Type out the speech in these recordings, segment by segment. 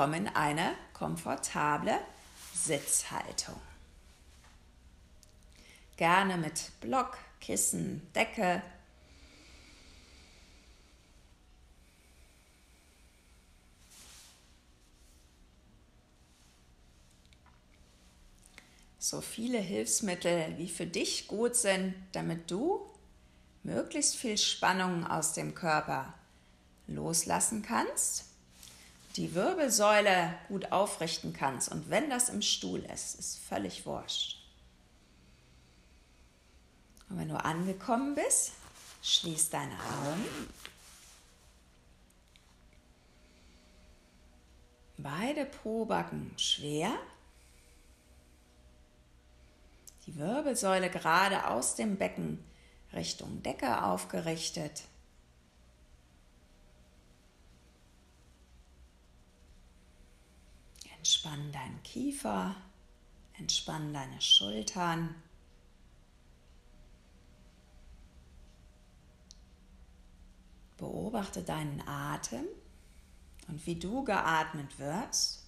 komm in eine komfortable Sitzhaltung. Gerne mit Block, Kissen, Decke. So viele Hilfsmittel, wie für dich gut sind, damit du möglichst viel Spannung aus dem Körper loslassen kannst, die Wirbelsäule gut aufrichten kannst. Und wenn das im Stuhl ist, ist völlig wurscht. Und wenn du angekommen bist, schließ deine Augen. Beide Probacken schwer. Die Wirbelsäule gerade aus dem Becken Richtung Decke aufgerichtet. Entspann deinen Kiefer, entspann deine Schultern. Beobachte deinen Atem und wie du geatmet wirst.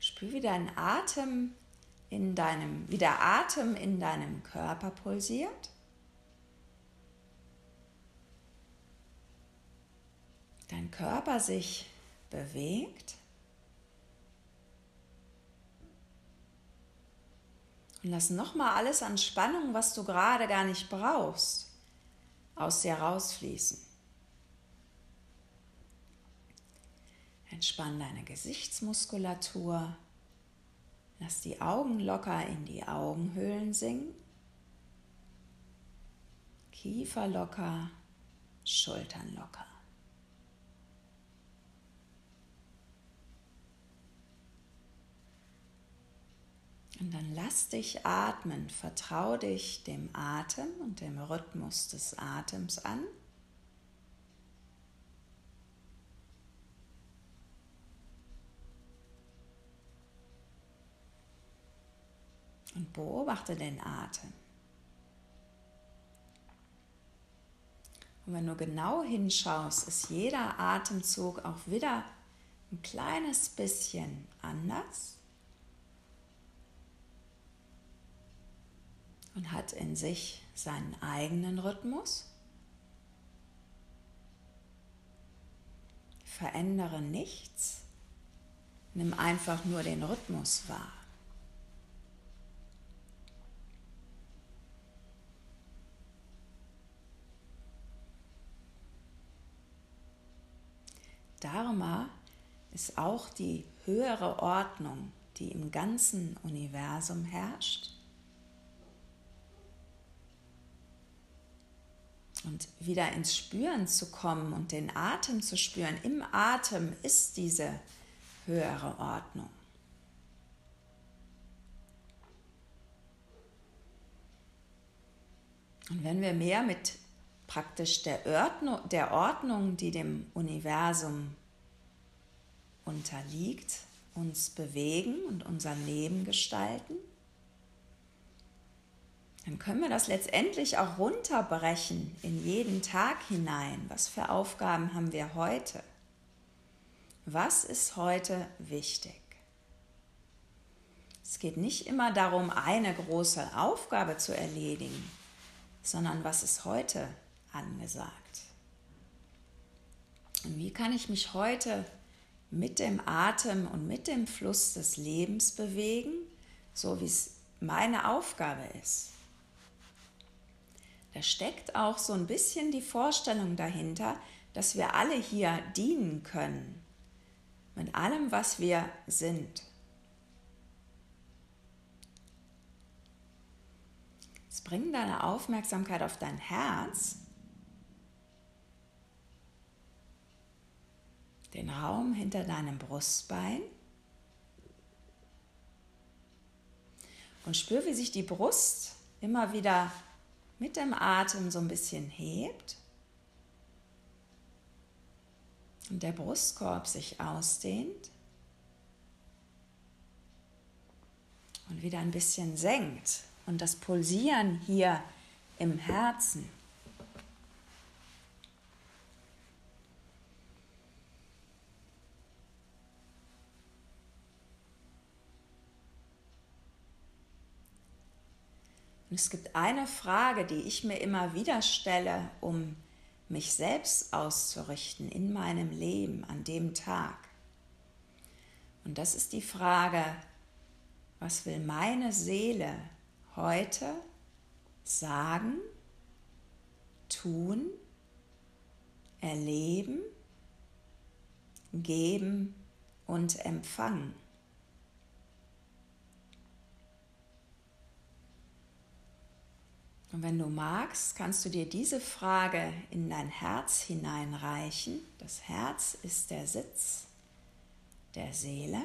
Spür, wie dein Atem in deinem, wie der Atem in deinem Körper pulsiert. Dein Körper sich bewegt. Und lass nochmal alles an Spannung, was du gerade gar nicht brauchst, aus dir rausfließen. Entspann deine Gesichtsmuskulatur. Lass die Augen locker in die Augenhöhlen sinken. Kiefer locker, Schultern locker. Und dann lass dich atmen, vertrau dich dem Atem und dem Rhythmus des Atems an. Und beobachte den Atem. Und wenn du genau hinschaust, ist jeder Atemzug auch wieder ein kleines bisschen anders und hat in sich seinen eigenen Rhythmus. Verändere nichts, nimm einfach nur den Rhythmus wahr. Dharma ist auch die höhere Ordnung, die im ganzen Universum herrscht. Und wieder ins Spüren zu kommen und den Atem zu spüren. Im Atem ist diese höhere Ordnung. Und wenn wir mehr mit praktisch der Ordnung, der Ordnung, die dem Universum unterliegt, uns bewegen und unser Leben gestalten, dann können wir das letztendlich auch runterbrechen in jeden Tag hinein. Was für Aufgaben haben wir heute? Was ist heute wichtig? Es geht nicht immer darum, eine große Aufgabe zu erledigen, sondern was ist heute angesagt. Und wie kann ich mich heute mit dem Atem und mit dem Fluss des Lebens bewegen, so wie es meine Aufgabe ist? Da steckt auch so ein bisschen die Vorstellung dahinter, dass wir alle hier dienen können, mit allem, was wir sind. Jetzt bring deine Aufmerksamkeit auf dein Herz den Raum hinter deinem Brustbein und spür, wie sich die Brust immer wieder mit dem Atem so ein bisschen hebt und der Brustkorb sich ausdehnt und wieder ein bisschen senkt, und das Pulsieren hier im Herzen. Und es gibt eine Frage, die ich mir immer wieder stelle, um mich selbst auszurichten in meinem Leben an dem Tag. Und das ist die Frage, was will meine Seele heute sagen, tun, erleben, geben und empfangen? Und wenn du magst, kannst du dir diese Frage in dein Herz hineinreichen. Das Herz ist der Sitz der Seele.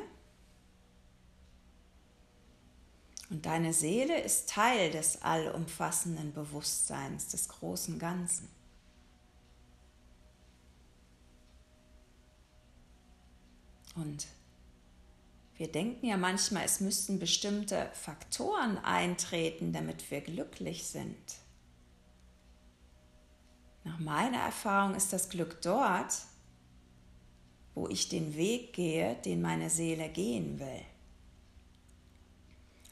Und deine Seele ist Teil des allumfassenden Bewusstseins, des großen Ganzen. Und wir denken ja manchmal, es müssten bestimmte Faktoren eintreten, damit wir glücklich sind. Nach meiner Erfahrung ist das Glück dort, wo ich den Weg gehe, den meine Seele gehen will.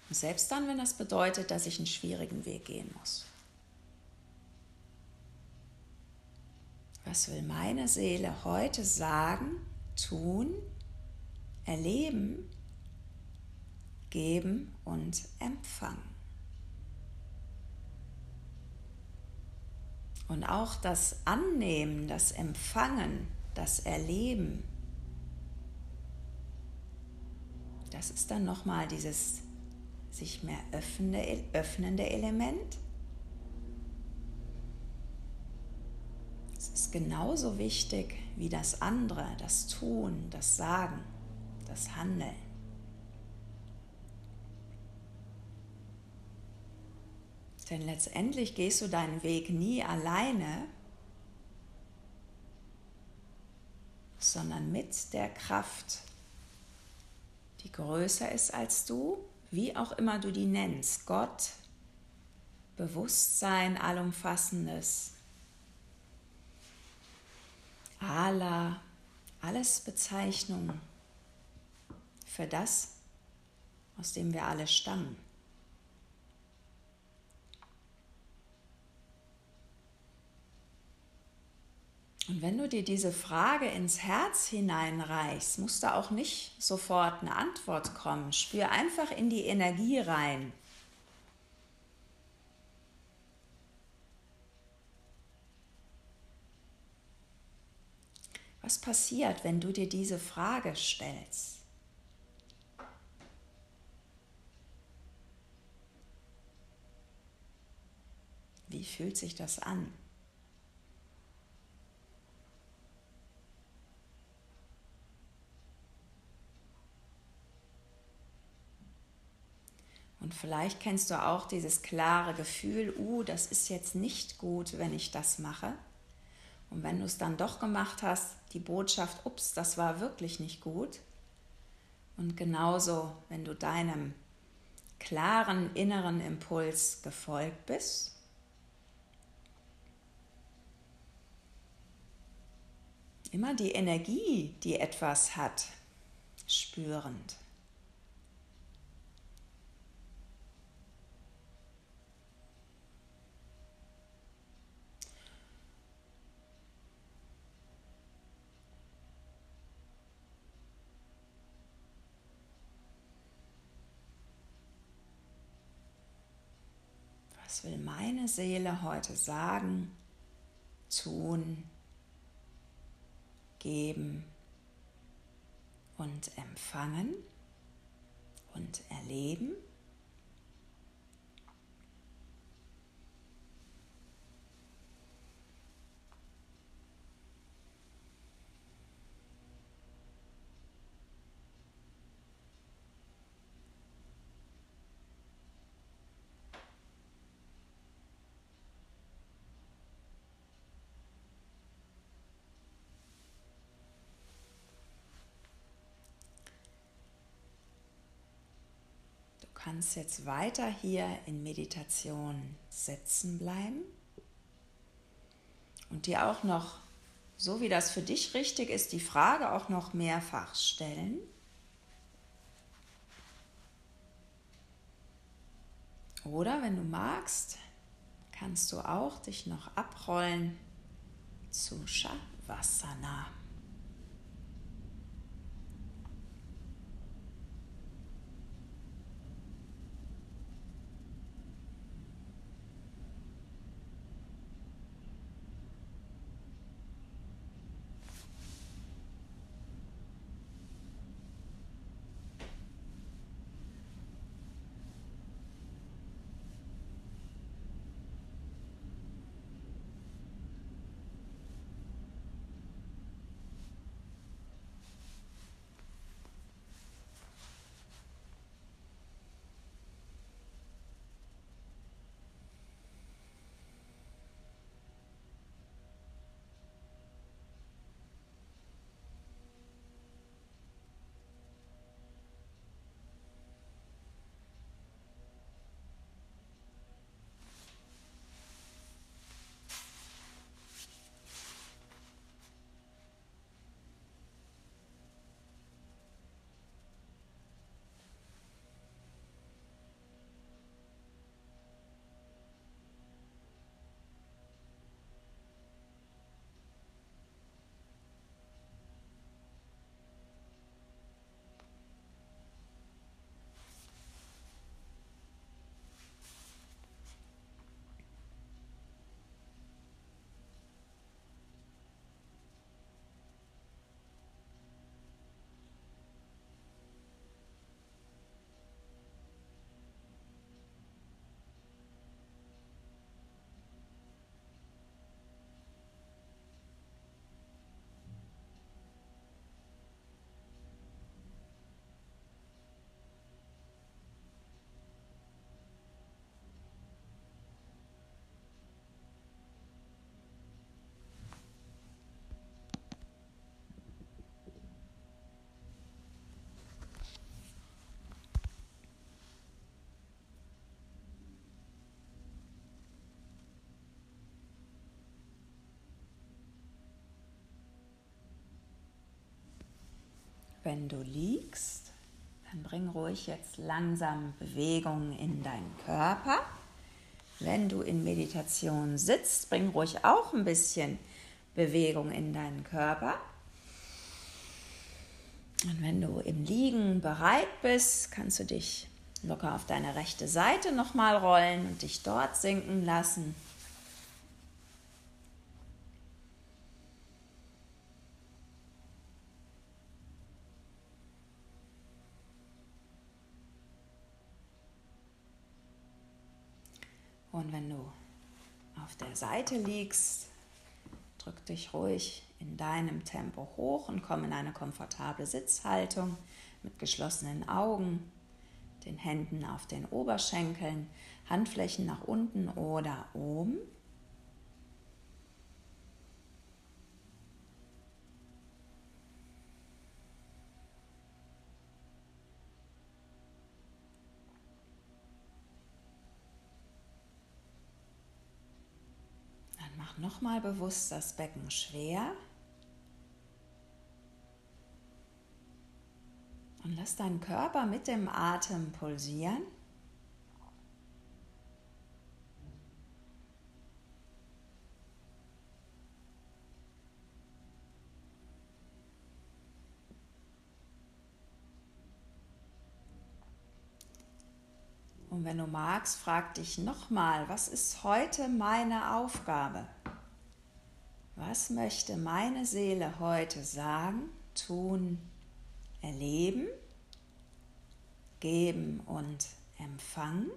Und selbst dann, wenn das bedeutet, dass ich einen schwierigen Weg gehen muss. Was will meine Seele heute sagen, tun, erleben, geben und empfangen. Und auch das Annehmen, das Empfangen, das Erleben, das ist dann nochmal dieses sich mehr öffnende, öffnende Element. Es ist genauso wichtig wie das andere, das Tun, das Sagen, das Handeln. Denn letztendlich gehst du deinen Weg nie alleine, sondern mit der Kraft, die größer ist als du, wie auch immer du die nennst. Gott, Bewusstsein, allumfassendes, Allah, alles Bezeichnungen für das, aus dem wir alle stammen. Und wenn du dir diese Frage ins Herz hineinreichst, muss da auch nicht sofort eine Antwort kommen. Spür einfach in die Energie rein. Was passiert, wenn du dir diese Frage stellst? Wie fühlt sich das an? Vielleicht kennst du auch dieses klare Gefühl, uh, das ist jetzt nicht gut, wenn ich das mache. Und wenn du es dann doch gemacht hast, die Botschaft, ups, das war wirklich nicht gut. Und genauso, wenn du deinem klaren inneren Impuls gefolgt bist, immer die Energie, die etwas hat, spürend. Was will meine Seele heute sagen, tun, geben und empfangen und erleben? Du kannst jetzt weiter hier in Meditation sitzen bleiben und dir auch noch, so wie das für dich richtig ist, die Frage auch noch mehrfach stellen. Oder wenn du magst, kannst du auch dich noch abrollen zu Shavasana. Wenn du liegst, dann bring ruhig jetzt langsam Bewegung in deinen Körper. Wenn du in Meditation sitzt, bring ruhig auch ein bisschen Bewegung in deinen Körper. Und wenn du im Liegen bereit bist, kannst du dich locker auf deine rechte Seite nochmal rollen und dich dort sinken lassen. Wenn du auf der Seite liegst, drück dich ruhig in deinem Tempo hoch und komm in eine komfortable Sitzhaltung mit geschlossenen Augen, den Händen auf den Oberschenkeln, Handflächen nach unten oder oben. Nochmal bewusst das Becken schwer. Und lass deinen Körper mit dem Atem pulsieren. Und wenn du magst, frag dich nochmal, was ist heute meine Aufgabe? Was möchte meine Seele heute sagen, tun, erleben, geben und empfangen?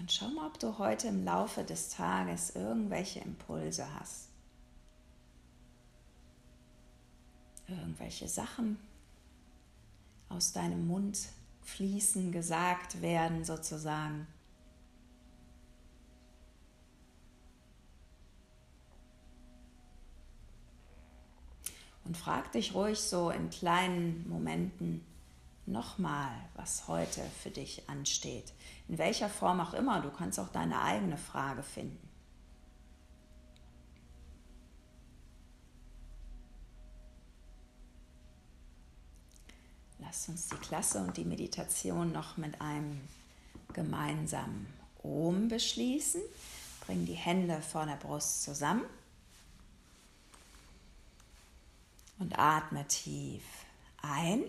Und schau mal, ob du heute im Laufe des Tages irgendwelche Impulse hast. Irgendwelche Sachen aus deinem Mund fließen, gesagt werden sozusagen. Und frag dich ruhig so in kleinen Momenten nochmal, was heute für dich ansteht. In welcher Form auch immer, du kannst auch deine eigene Frage finden. Lass uns die Klasse und die Meditation noch mit einem gemeinsamen Om beschließen. Bring die Hände vor der Brust zusammen und atme tief ein.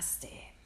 Namaste.